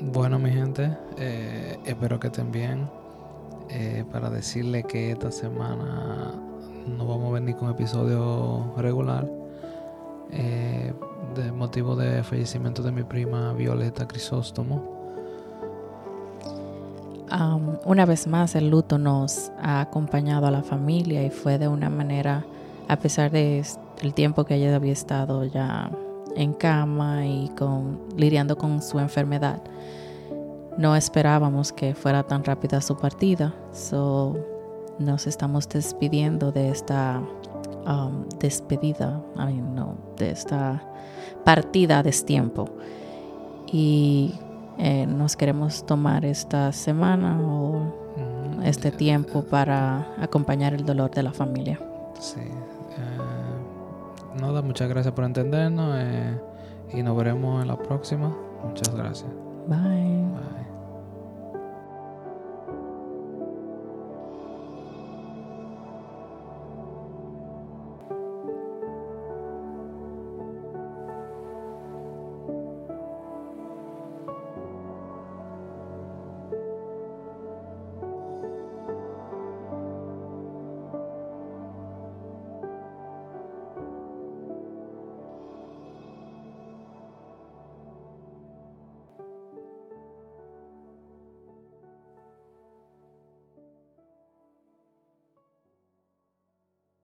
Bueno, mi gente, eh, espero que estén bien. Eh, para decirle que esta semana no vamos a venir con episodio regular. Eh, de motivo de fallecimiento de mi prima Violeta Crisóstomo. Um, una vez más, el luto nos ha acompañado a la familia y fue de una manera, a pesar de el tiempo que ella había estado ya en cama y con, lidiando con su enfermedad, no esperábamos que fuera tan rápida su partida. So, nos estamos despidiendo de esta um, despedida, I mean, no, de esta partida a destiempo. Y eh, nos queremos tomar esta semana o Mm, este tiempo para acompañar el dolor de la familia. Sí. Eh, nada, muchas gracias por entendernos eh, y nos veremos en la próxima. Muchas gracias. Bye. Bye.